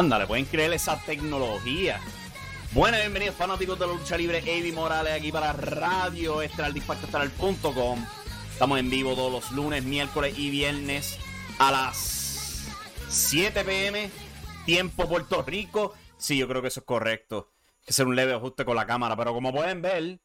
Ándale, pueden creer esa tecnología. Bueno, bienvenidos fanáticos de la lucha libre. Avi Morales aquí para Radio Estamos en vivo todos los lunes, miércoles y viernes a las 7 pm, tiempo Puerto Rico. Sí, yo creo que eso es correcto. Hay que hacer un leve ajuste con la cámara, pero como pueden ver,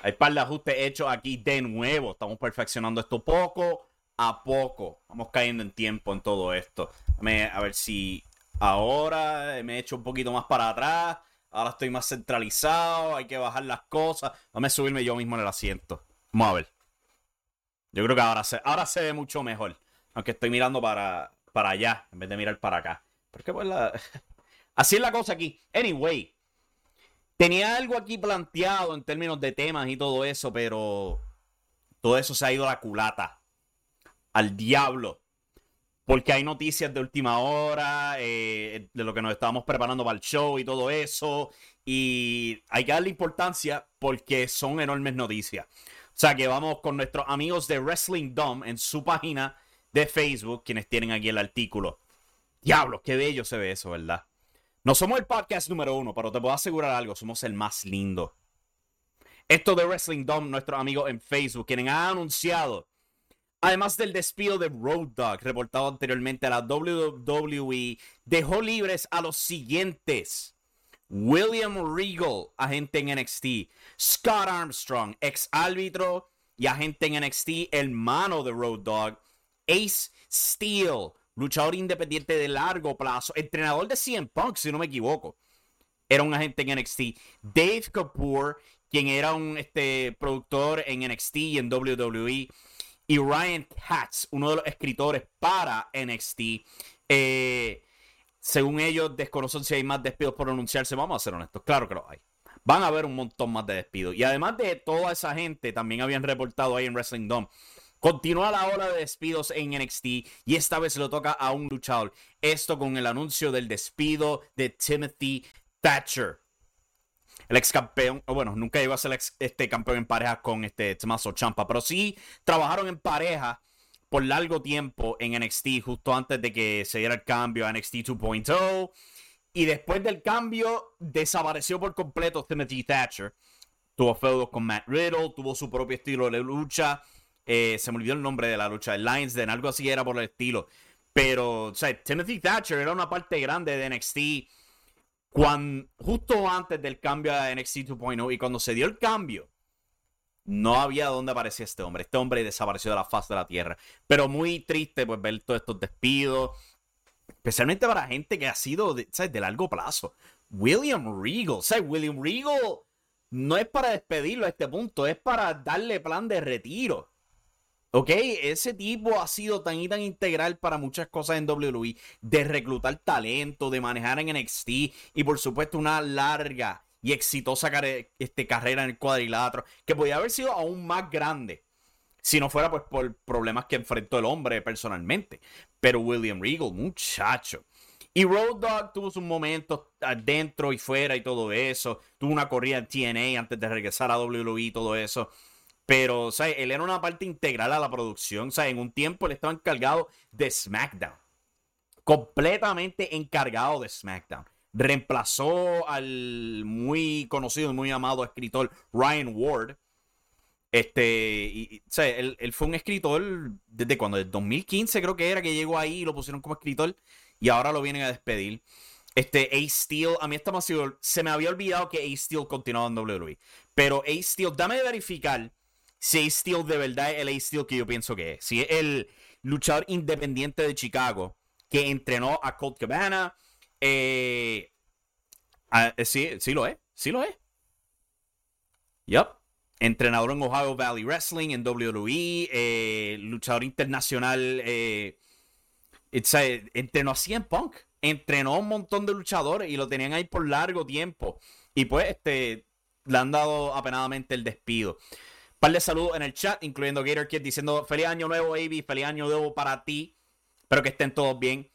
hay par de ajustes hechos aquí de nuevo. Estamos perfeccionando esto poco a poco. Vamos cayendo en tiempo en todo esto. A ver si Ahora me he hecho un poquito más para atrás. Ahora estoy más centralizado. Hay que bajar las cosas. A subirme yo mismo en el asiento. Vamos a ver. Yo creo que ahora se, ahora se ve mucho mejor. Aunque estoy mirando para, para allá en vez de mirar para acá. Porque pues la... Así es la cosa aquí. Anyway. Tenía algo aquí planteado en términos de temas y todo eso, pero todo eso se ha ido a la culata. Al diablo porque hay noticias de última hora, eh, de lo que nos estábamos preparando para el show y todo eso. Y hay que darle importancia porque son enormes noticias. O sea que vamos con nuestros amigos de Wrestling Dome en su página de Facebook, quienes tienen aquí el artículo. Diablo, qué bello se ve eso, ¿verdad? No somos el podcast número uno, pero te puedo asegurar algo, somos el más lindo. Esto de Wrestling Dome, nuestros amigos en Facebook, quienes han anunciado Además del despido de Road Dogg, reportado anteriormente a la WWE, dejó libres a los siguientes. William Regal, agente en NXT. Scott Armstrong, ex árbitro y agente en NXT, hermano de Road Dogg. Ace Steel, luchador independiente de largo plazo, entrenador de CM Punk, si no me equivoco. Era un agente en NXT. Dave Kapoor, quien era un este, productor en NXT y en WWE y Ryan Katz, uno de los escritores para NXT. Eh, según ellos, desconocen si hay más despidos por anunciarse. Vamos a ser honestos, claro que lo hay. Van a haber un montón más de despidos. Y además de toda esa gente, también habían reportado ahí en Wrestling Dome. Continúa la ola de despidos en NXT y esta vez lo toca a un luchador. Esto con el anuncio del despido de Timothy Thatcher el ex campeón, bueno, nunca llegó a ser este campeón en pareja con este Tommaso Champa, pero sí trabajaron en pareja por largo tiempo en NXT, justo antes de que se diera el cambio a NXT 2.0. Y después del cambio, desapareció por completo Timothy Thatcher. Tuvo feudos con Matt Riddle, tuvo su propio estilo de lucha. Eh, se me olvidó el nombre de la lucha, el Lions Den, algo así era por el estilo. Pero, o sea, Timothy Thatcher era una parte grande de NXT cuando, justo antes del cambio a NXT 2.0 y cuando se dio el cambio, no había dónde aparecía este hombre. Este hombre desapareció de la faz de la tierra. Pero muy triste pues ver todos estos despidos. Especialmente para gente que ha sido de, de largo plazo. William Regal. ¿sabes? William Regal no es para despedirlo a este punto, es para darle plan de retiro. Ok, ese tipo ha sido tan y tan integral para muchas cosas en WWE, de reclutar talento, de manejar en NXT y por supuesto una larga y exitosa este, carrera en el cuadrilátero, que podría haber sido aún más grande si no fuera pues, por problemas que enfrentó el hombre personalmente. Pero William Regal, muchacho. Y Road Dogg tuvo sus momentos adentro y fuera y todo eso. Tuvo una corrida en TNA antes de regresar a WWE y todo eso. Pero, sea, Él era una parte integral a la producción. sea, En un tiempo él estaba encargado de SmackDown. Completamente encargado de SmackDown. Reemplazó al muy conocido y muy amado escritor Ryan Ward. Este, y, o sea, él, fue un escritor desde cuando, desde 2015 creo que era que llegó ahí y lo pusieron como escritor y ahora lo vienen a despedir. Este, Ace Steel, a mí está más se me había olvidado que Ace Steel continuaba en WWE. Pero Ace Steel, dame verificar si Steel de verdad es el Steel que yo pienso que es. Si es el luchador independiente de Chicago que entrenó a Colt Cabana. Eh, eh, sí, sí lo es, sí lo es. Entrenador en Ohio Valley Wrestling, en WWE, eh, luchador internacional. Eh, entrenó a CM Punk. Entrenó un montón de luchadores y lo tenían ahí por largo tiempo. Y pues, este, le han dado apenadamente el despido. Par de saludos en el chat, incluyendo Gator Kid diciendo feliz año nuevo, Avi, feliz año nuevo para ti. Espero que estén todos bien.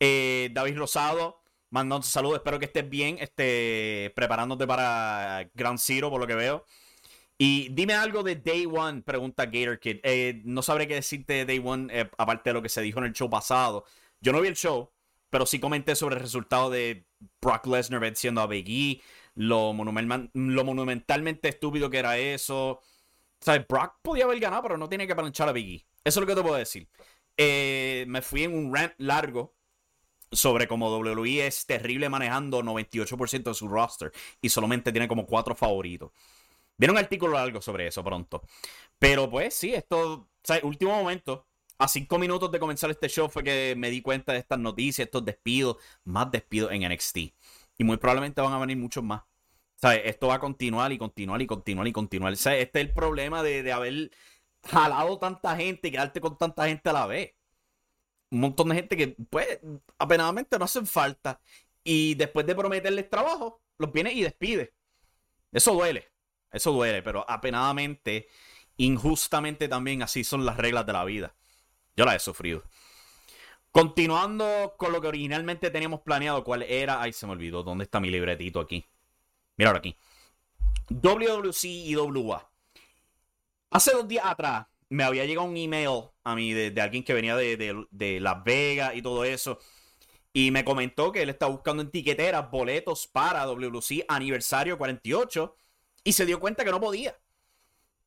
Eh, David Rosado, mandando saludos, espero que estés bien, este, preparándote para Grand Zero, por lo que veo. Y dime algo de Day One, pregunta Gator Kid. Eh, no sabré qué decirte de Day One, eh, aparte de lo que se dijo en el show pasado. Yo no vi el show, pero sí comenté sobre el resultado de Brock Lesnar venciendo a Big E, lo monumentalmente estúpido que era eso. O sea, Brock podía haber ganado, pero no tiene que planchar a Big E. Eso es lo que te puedo decir. Eh, me fui en un rant largo sobre cómo WWE es terrible manejando 98% de su roster y solamente tiene como cuatro favoritos. Viene un artículo largo sobre eso pronto. Pero pues sí, esto, o último momento, a cinco minutos de comenzar este show fue que me di cuenta de estas noticias, estos despidos, más despidos en NXT. Y muy probablemente van a venir muchos más. Sea, Esto va a continuar y continuar y continuar y continuar. Este es el problema de, de haber jalado tanta gente y quedarte con tanta gente a la vez. Un montón de gente que, pues, apenadamente no hacen falta. Y después de prometerles trabajo, los viene y despide. Eso duele. Eso duele, pero apenadamente, injustamente también así son las reglas de la vida. Yo las he sufrido. Continuando con lo que originalmente teníamos planeado, ¿cuál era? Ay, se me olvidó. ¿Dónde está mi libretito aquí? Ahora aquí. WWC y WA. Hace dos días atrás me había llegado un email a mí de, alguien que venía de, de, Las Vegas y todo eso. Y me comentó que él está buscando en tiqueteras boletos para WC aniversario 48 y se dio cuenta que no podía.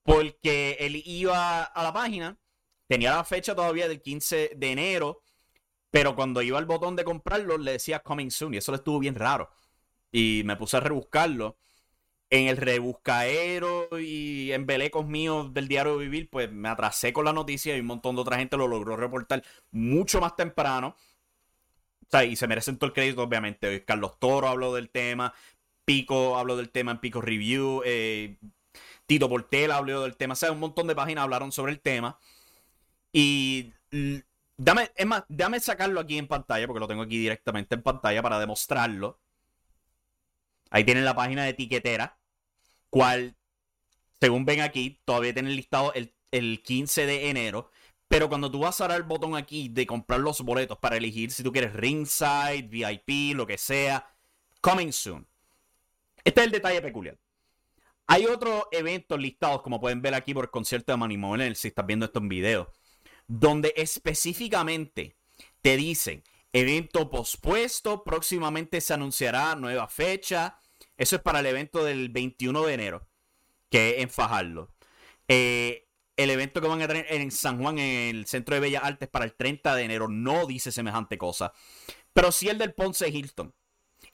Porque él iba a la página, tenía la fecha todavía del 15 de enero, pero cuando iba al botón de comprarlo le decía coming soon y eso le estuvo bien raro. Y me puse a rebuscarlo. En el rebuscaero y en belecos míos del diario Vivir, pues me atrasé con la noticia y un montón de otra gente lo logró reportar mucho más temprano. O sea, y se merecen todo el crédito, obviamente. Carlos Toro habló del tema, Pico habló del tema en Pico Review. Eh, Tito Portela habló del tema. O sea, un montón de páginas hablaron sobre el tema. Y dame, es más, déjame sacarlo aquí en pantalla, porque lo tengo aquí directamente en pantalla para demostrarlo. Ahí tienen la página de etiquetera, cual, según ven aquí, todavía tienen listado el, el 15 de enero. Pero cuando tú vas a dar el botón aquí de comprar los boletos para elegir si tú quieres ringside, VIP, lo que sea, coming soon. Este es el detalle peculiar. Hay otros eventos listados, como pueden ver aquí por el concierto de Manny Monel, si estás viendo esto en video, donde específicamente te dicen evento pospuesto, próximamente se anunciará nueva fecha. Eso es para el evento del 21 de enero, que es en Fajardo. Eh, el evento que van a tener en San Juan, en el Centro de Bellas Artes, para el 30 de enero, no dice semejante cosa. Pero sí el del Ponce Hilton.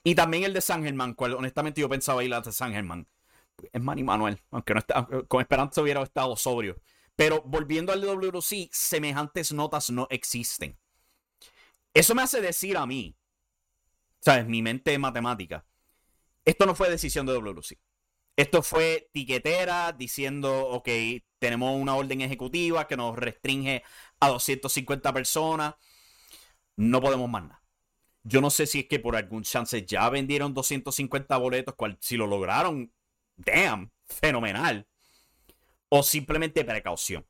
Y también el de San Germán, cual honestamente yo pensaba ir a de San Germán. Es Manny Manuel, aunque no está, con esperanza hubiera estado sobrio. Pero volviendo al WC, semejantes notas no existen. Eso me hace decir a mí, ¿sabes? Mi mente matemática. Esto no fue decisión de WC. Esto fue tiquetera diciendo, ok, tenemos una orden ejecutiva que nos restringe a 250 personas. No podemos más nada. Yo no sé si es que por algún chance ya vendieron 250 boletos, cual, si lo lograron, damn, fenomenal. O simplemente precaución.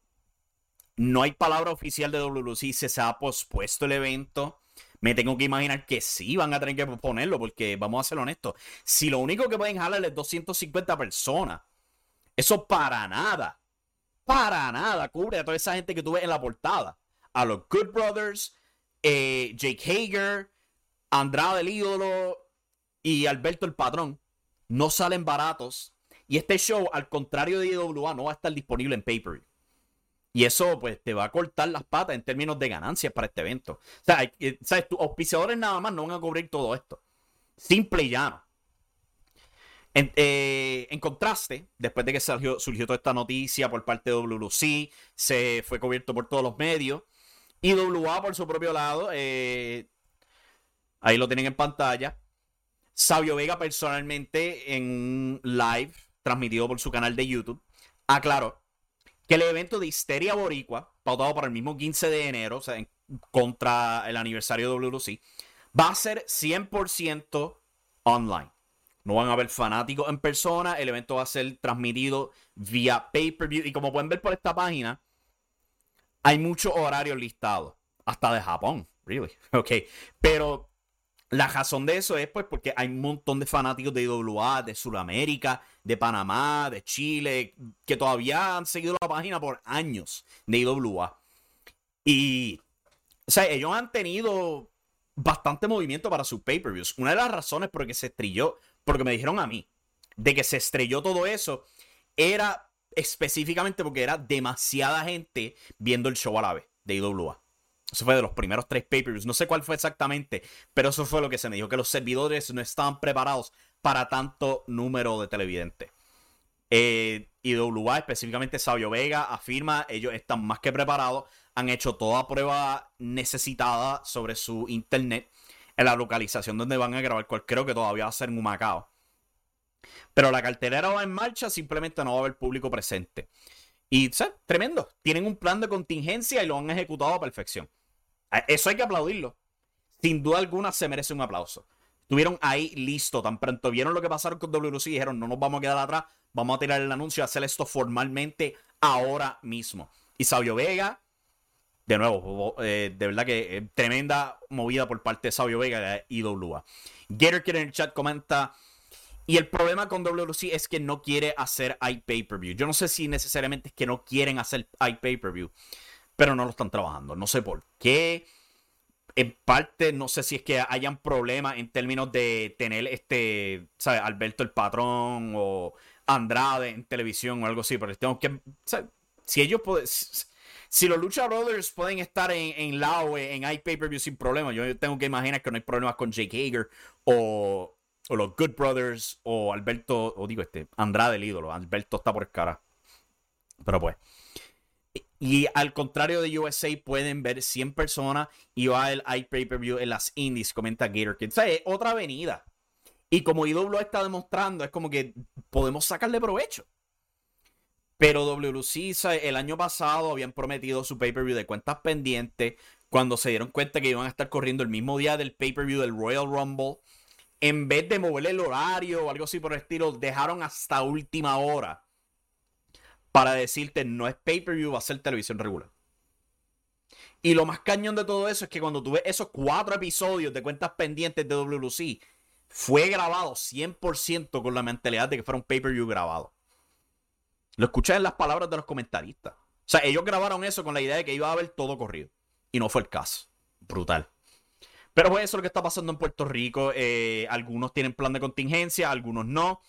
No hay palabra oficial de WC se ha pospuesto el evento. Me tengo que imaginar que sí van a tener que posponerlo, porque vamos a ser honestos. Si lo único que pueden jalar es 250 personas, eso para nada, para nada cubre a toda esa gente que tuve en la portada. A los Good Brothers, eh, Jake Hager, Andrade el ídolo y Alberto el patrón no salen baratos Y este show, al contrario de IWA, no va a estar disponible en pay-per-view. Y eso, pues, te va a cortar las patas en términos de ganancias para este evento. O sea, ¿sabes? Tus auspiciadores nada más no van a cubrir todo esto. Simple y llano. En, eh, contraste, después de que surgió, surgió, toda esta noticia por parte de WLC, se fue cubierto por todos los medios. Y WA, por su propio lado, eh, ahí lo tienen en pantalla. Sabio Vega, personalmente, en live, transmitido por su canal de YouTube, aclaró que el evento de Histeria Boricua, pautado para el mismo 15 de enero, o sea, contra el aniversario de WLC, va a ser 100% online. No van a haber fanáticos en persona. El evento va a ser transmitido vía pay-per-view. Y como pueden ver por esta página, hay muchos horarios listados. Hasta de Japón, really. Ok. Pero la razón de eso es pues porque hay un montón de fanáticos de IWA, de Sudamérica, de Panamá, de Chile, que todavía han seguido la página por años de IWA. Y, o sea, ellos han tenido bastante movimiento para sus pay-per-views. Una de las razones por las que se estrelló porque me dijeron a mí, de que se estrelló todo eso, era específicamente porque era demasiada gente viendo el show a la vez de IWA. Eso fue de los primeros tres pay-per-views. No sé cuál fue exactamente, pero eso fue lo que se me dijo, que los servidores no estaban preparados para tanto número de televidentes. Eh, IWA, específicamente Sabio Vega, afirma, ellos están más que preparados, han hecho toda prueba necesitada sobre su internet en la localización donde van a grabar, cual creo que todavía va a ser en Humacao. Pero la cartelera va en marcha, simplemente no va a haber público presente. Y. Tremendo. Tienen un plan de contingencia y lo han ejecutado a perfección. Eso hay que aplaudirlo. Sin duda alguna se merece un aplauso. Estuvieron ahí listo. Tan pronto vieron lo que pasaron con WC y dijeron, no nos vamos a quedar atrás, vamos a tirar el anuncio y hacer esto formalmente ahora mismo. Y Sabio Vega de nuevo, eh, de verdad que eh, tremenda movida por parte de Sabio Vega de IWA. Gator en el chat comenta. Y el problema con WC es que no quiere hacer iPay-Per-View. Yo no sé si necesariamente es que no quieren hacer iPay-Per-View, pero no lo están trabajando. No sé por qué. En parte, no sé si es que hayan problemas en términos de tener este, ¿sabes? Alberto el patrón o Andrade en televisión o algo así, pero tengo que, Si ellos pueden si los Lucha Brothers pueden estar en, en Lao, en iPay-Per-View sin problema, yo tengo que imaginar que no hay problemas con Jake Hager o, los Good Brothers o Alberto, o digo este, Andrade el ídolo. Alberto está por cara. Pero pues. Y al contrario de USA, pueden ver 100 personas y va el iPay-Per-View en las indies, comenta Gator Kid. O sea, es otra avenida. Y como IW está demostrando, es como que podemos sacarle provecho. Pero WC el año pasado habían prometido su pay-per-view de cuentas pendientes cuando se dieron cuenta que iban a estar corriendo el mismo día del pay-per-view del Royal Rumble. En vez de moverle el horario o algo así por el estilo, dejaron hasta última hora para decirte no es pay-per-view, va a ser televisión regular. Y lo más cañón de todo eso es que cuando tuve esos cuatro episodios de cuentas pendientes de WC, fue grabado 100% con la mentalidad de que fuera un pay-per-view grabado. Lo escuché en las palabras de los comentaristas. O sea, ellos grabaron eso con la idea de que iba a haber todo corrido. Y no fue el caso. Brutal. Pero pues eso es lo que está pasando en Puerto Rico. Eh, algunos tienen plan de contingencia, algunos no.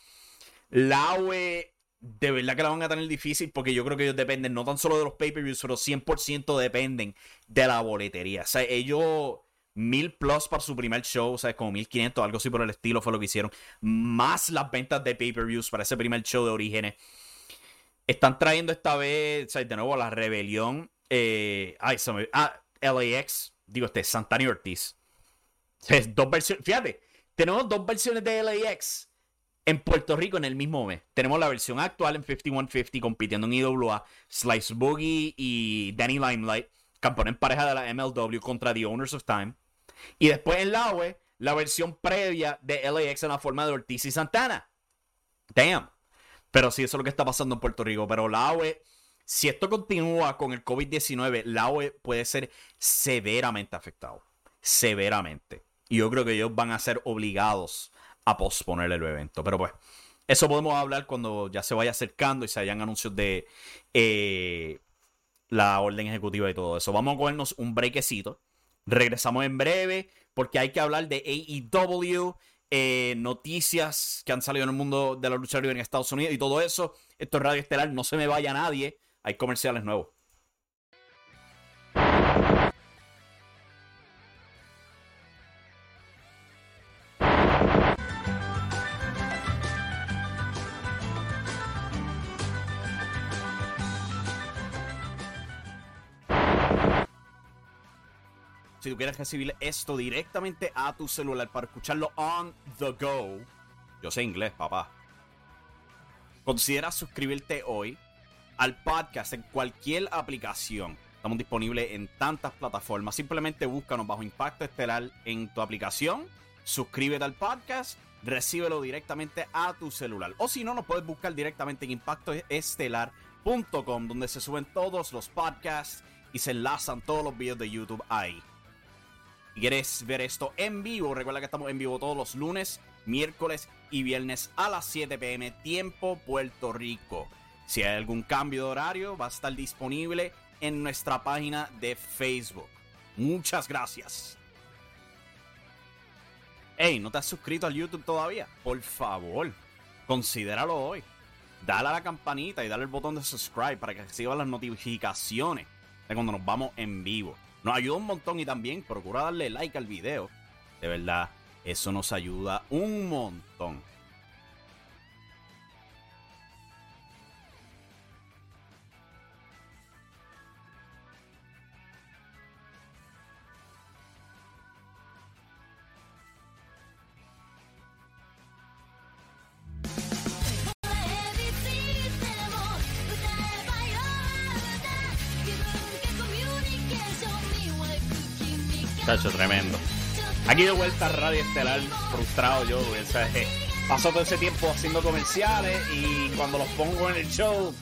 La UE de verdad que la van a tener difícil porque yo creo que ellos dependen no tan solo de los pay-per-views, pero 100% dependen de la boletería. O sea, ellos mil plus para su primer show, o sea, como 1500, algo así por el estilo fue lo que hicieron. Más las ventas de pay-per-views para ese primer show de orígenes. Están trayendo esta vez, de nuevo, la rebelión. Eh, ay, se me, ah, LAX. Digo, este, Santani Ortiz. Es dos versiones. Fíjate, tenemos dos versiones de LAX en Puerto Rico en el mismo mes. Tenemos la versión actual en 5150 compitiendo en IWA, Slice Boogie y Danny Limelight, campeón en pareja de la MLW contra The Owners of Time. Y después en la UE, la versión previa de LAX en la forma de Ortiz y Santana. Damn. Pero sí, eso es lo que está pasando en Puerto Rico. Pero la AOE, si esto continúa con el COVID-19, la AOE puede ser severamente afectado. Severamente. Y yo creo que ellos van a ser obligados a posponer el evento. Pero pues, eso podemos hablar cuando ya se vaya acercando y se hayan anuncios de eh, la orden ejecutiva y todo eso. Vamos a cogernos un brequecito. Regresamos en breve porque hay que hablar de AEW eh, noticias que han salido en el mundo de la lucha libre en Estados Unidos y todo eso. Esto es Radio Estelar, no se me vaya nadie. Hay comerciales nuevos. Si tú quieres recibir esto directamente a tu celular para escucharlo on the go, yo sé inglés, papá. Considera suscribirte hoy al podcast en cualquier aplicación. Estamos disponibles en tantas plataformas. Simplemente búscanos bajo Impacto Estelar en tu aplicación. Suscríbete al podcast. Recíbelo directamente a tu celular. O si no, nos puedes buscar directamente en impactoestelar.com, donde se suben todos los podcasts y se enlazan todos los videos de YouTube ahí. Si quieres ver esto en vivo, recuerda que estamos en vivo todos los lunes, miércoles y viernes a las 7 pm, tiempo Puerto Rico. Si hay algún cambio de horario, va a estar disponible en nuestra página de Facebook. Muchas gracias. Hey, ¿no te has suscrito al YouTube todavía? Por favor, considéralo hoy. Dale a la campanita y dale el botón de subscribe para que recibas las notificaciones de cuando nos vamos en vivo. Nos ayuda un montón y también procura darle like al video. De verdad, eso nos ayuda un montón. Tremendo. Aquí de vuelta a Radio Estelar, frustrado yo, ¿sabes? Paso todo ese tiempo haciendo comerciales y cuando los pongo en el show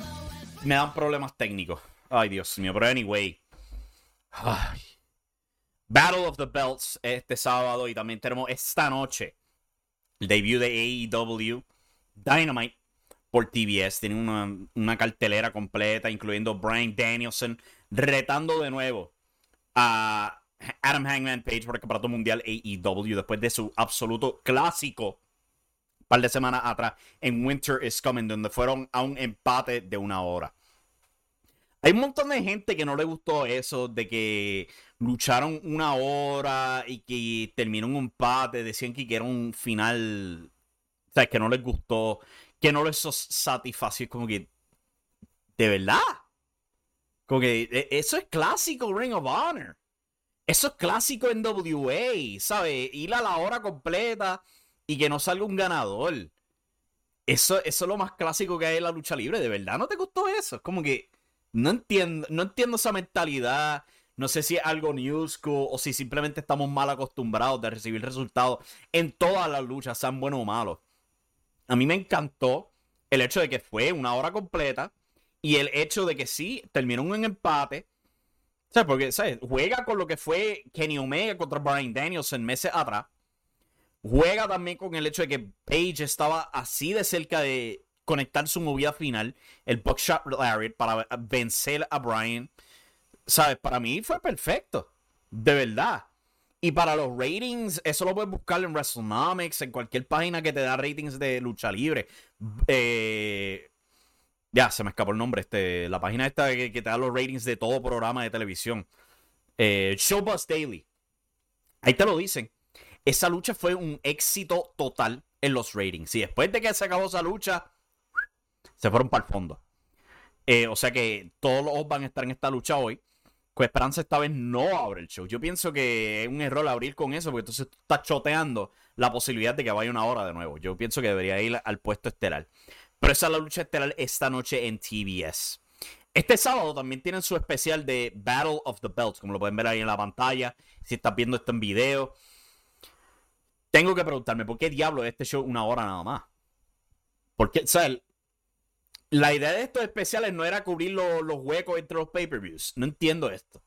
me dan problemas técnicos. Ay, Dios mío, pero anyway. Ay. Battle of the Belts este sábado y también tenemos esta noche el debut de AEW Dynamite por TBS. Tiene una, una cartelera completa, incluyendo Brian Danielson retando de nuevo a Adam Hangman Page por el Campeonato Mundial AEW después de su absoluto clásico par de semanas atrás en Winter is Coming, donde fueron a un empate de una hora. Hay un montón de gente que no le gustó eso, de que lucharon una hora y que terminó un empate, decían que era un final, o sea, que no les gustó, que no les satisfació, como que, de verdad, como que e, eso es clásico Ring of Honor. Eso es clásico en WA, ¿sabes? Ir a la hora completa y que no salga un ganador. Eso, eso es lo más clásico que hay en la lucha libre. ¿De verdad no te gustó eso? Es como que no entiendo, no entiendo esa mentalidad. No sé si es algo new o si simplemente estamos mal acostumbrados de recibir resultados en todas las luchas, sean buenos o malos. A mí me encantó el hecho de que fue una hora completa y el hecho de que sí, terminó un empate porque, ¿sabes? Juega con lo que fue Kenny Omega contra Brian Danielson meses atrás. Juega también con el hecho de que Page estaba así de cerca de conectar su movida final, el Buckshot Lariat, para vencer a Brian. ¿Sabes? Para mí fue perfecto. De verdad. Y para los ratings, eso lo puedes buscar en WrestleNomics, en cualquier página que te da ratings de lucha libre. Eh, ya, se me escapó el nombre. Este, la página esta que, te da los ratings de todo programa de televisión. Eh, Showbuzz Daily. Ahí te lo dicen. Esa lucha fue un éxito total en los ratings. Y después de que se acabó esa lucha, se fueron para el fondo. Eh, o sea que todos los van a estar en esta lucha hoy. Con Esperanza esta vez no abre el show. Yo pienso que es un error abrir con eso, porque entonces tú estás choteando la posibilidad de que vaya una hora de nuevo. Yo pienso que debería ir al puesto estelar. Pero esa es la lucha estelar esta noche en TBS. Este sábado también tienen su especial de Battle of the Belts, como lo pueden ver ahí en la pantalla. Si estás viendo esto en video. Tengo que preguntarme, ¿por qué diablo es este show una hora nada más? Porque, o sea, la idea de estos especiales no era cubrir los huecos entre los pay-per-views. No entiendo esto.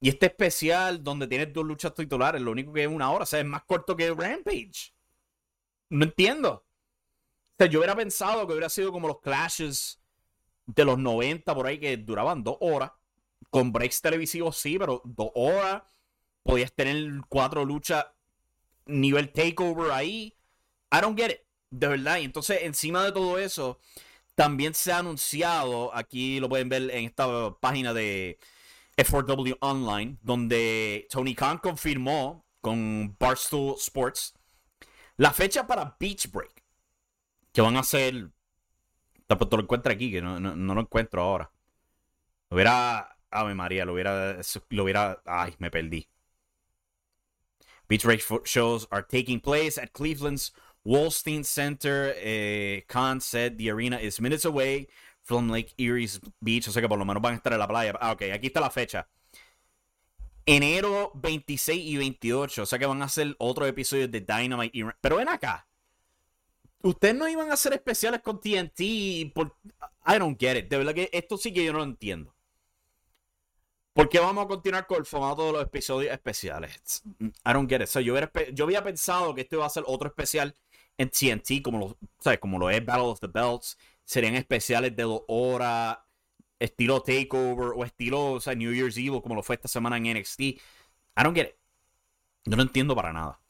Y este especial donde tienes dos luchas titulares, lo único que es una hora, o sea, es más corto que Rampage. No entiendo yo hubiera pensado que hubiera sido como los clashes de los 90 por ahí que duraban dos horas. Con breaks televisivos sí, pero dos horas. Podías tener cuatro luchas nivel takeover ahí. I don't get it. De verdad. Y entonces, encima de todo eso, también se ha anunciado, aquí lo pueden ver en esta página de F4W Online, donde Tony Khan confirmó con Barstool Sports la fecha para Beach Break. Que van a ser. Tampoco lo encuentro aquí, que no, no, lo encuentro ahora. Lo hubiera. Ave María, lo hubiera. Lo hubiera. Ay, me perdí. Beach Break shows are taking place at Cleveland's Wolstein Center. Eh, Khan said the arena is minutes away from Lake Erie's Beach. O sea que por lo menos van a estar en la playa. Ah, ok, aquí está la fecha. Enero 26 y 28. O sea que van a hacer otros episodios de Dynamite. Pero ven acá. Ustedes no iban a hacer especiales con TNT. Por... I don't get it. De verdad que esto sí que yo no lo entiendo. ¿Por qué vamos a continuar con el formato de los episodios especiales? I don't get it. yo, yo, había pensado que esto iba a ser otro especial en TNT, como lo, ¿sabes? como lo es Battle of the Belts. Serían especiales de dos horas, estilo Takeover o estilo o sea, New Year's Eve, como lo fue esta semana en NXT. I don't get it. Yo no entiendo para nada.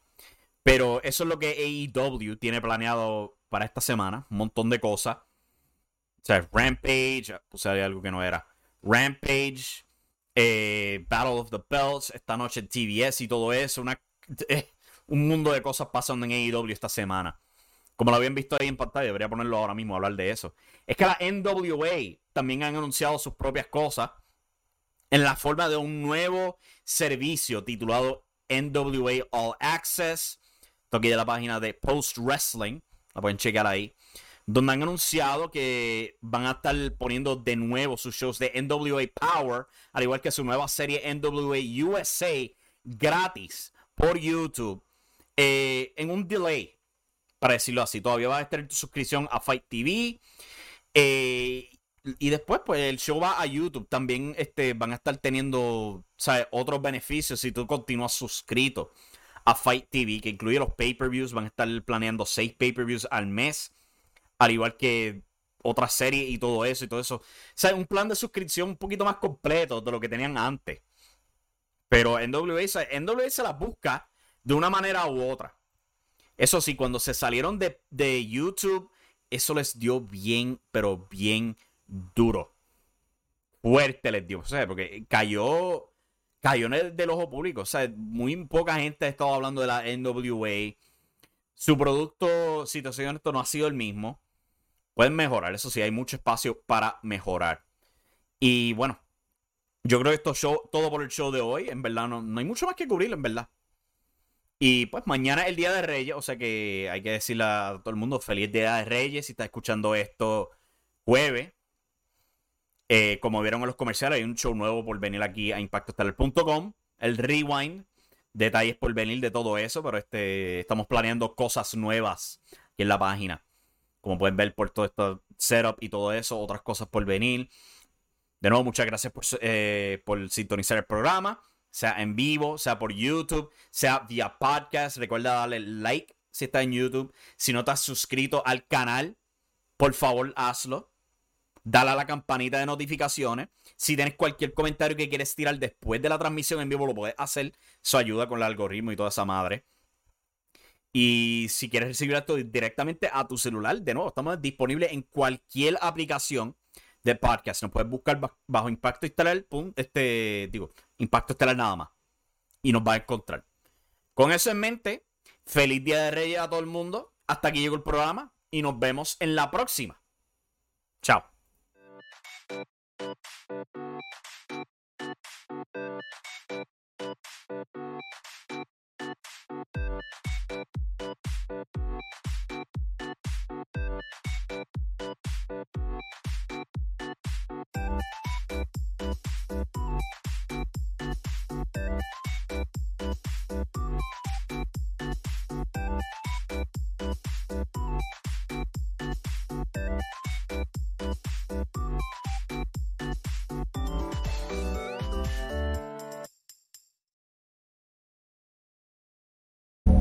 Pero eso es lo que AEW tiene planeado para esta semana. Un montón de cosas. O sea, Rampage. Puse algo que no era. Rampage. Eh, Battle of the Belts, esta noche TBS y todo eso. Una, eh, un mundo de cosas pasando en AEW esta semana. Como lo habían visto ahí en pantalla, debería ponerlo ahora mismo, hablar de eso. Es que la NWA también han anunciado sus propias cosas en la forma de un nuevo servicio titulado NWA All Access. Esto aquí de la página de Post Wrestling. La pueden checar ahí donde han anunciado que van a estar poniendo de nuevo sus shows de NWA Power, al igual que su nueva serie NWA USA, gratis por YouTube, eh, en un delay, para decirlo así. Todavía va a en tu suscripción a Fight TV. Eh, y después, pues el show va a YouTube. También este, van a estar teniendo otros beneficios si tú continúas suscrito a Fight TV, que incluye los pay-per-views. Van a estar planeando seis pay-per-views al mes al igual que otras series y todo eso y todo eso. O sea, un plan de suscripción un poquito más completo de lo que tenían antes. Pero NWA, NWA se las busca de una manera u otra. Eso sí, cuando se salieron de, de YouTube, eso les dio bien, pero bien duro. Fuerte les dio. O sea, porque cayó, cayó en el del ojo público. O sea, muy poca gente ha estado hablando de la NWA. Su producto, si te soy honesto, no ha sido el mismo. Pueden mejorar, eso sí, hay mucho espacio para mejorar. Y bueno, yo creo que esto show, todo por el show de hoy, en verdad, no, hay mucho más que cubrir, en verdad. Y pues mañana es el Día de Reyes, o sea que hay que decirle a todo el mundo feliz Día de Reyes si está escuchando esto jueves. Eh, como vieron en los comerciales, hay un show nuevo por venir aquí a impactostar.com. El rewind, detalles por venir de todo eso, pero este, estamos planeando cosas nuevas aquí en la página. Como pueden ver por todo esto setup y todo eso, otras cosas por venir. De nuevo, muchas gracias por, eh, por sintonizar el programa, sea en vivo, sea por YouTube, sea vía podcast. Recuerda darle like si está en YouTube. Si no estás suscrito al canal, por favor hazlo. Dale a la campanita de notificaciones. Si tienes cualquier comentario que quieres tirar después de la transmisión en vivo, lo puedes hacer. Eso ayuda con el algoritmo y toda esa madre. Y si quieres recibir esto directamente a tu celular, de nuevo, estamos disponibles en cualquier aplicación de podcast. Nos puedes buscar bajo Impacto Estelar, este, digo, Impacto Estelar nada más. Y nos va a encontrar. Con eso en mente, feliz Día de Reyes a todo el mundo. Hasta aquí llegó el programa y nos vemos en la próxima. Chao. Thank you.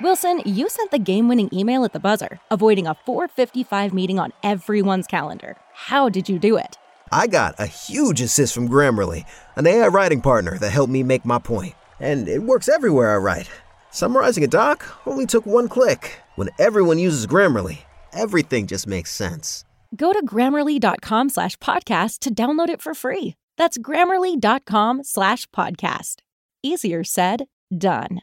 Wilson, you sent the game-winning email at the buzzer, avoiding a 4:55 meeting on everyone's calendar. How did you do it? I got a huge assist from Grammarly, an AI writing partner that helped me make my point. And it works everywhere I write. Summarizing a doc only took one click. When everyone uses Grammarly, everything just makes sense. Go to grammarly.com slash podcast to download it for free. That's grammarly.com slash podcast. Easier said, done.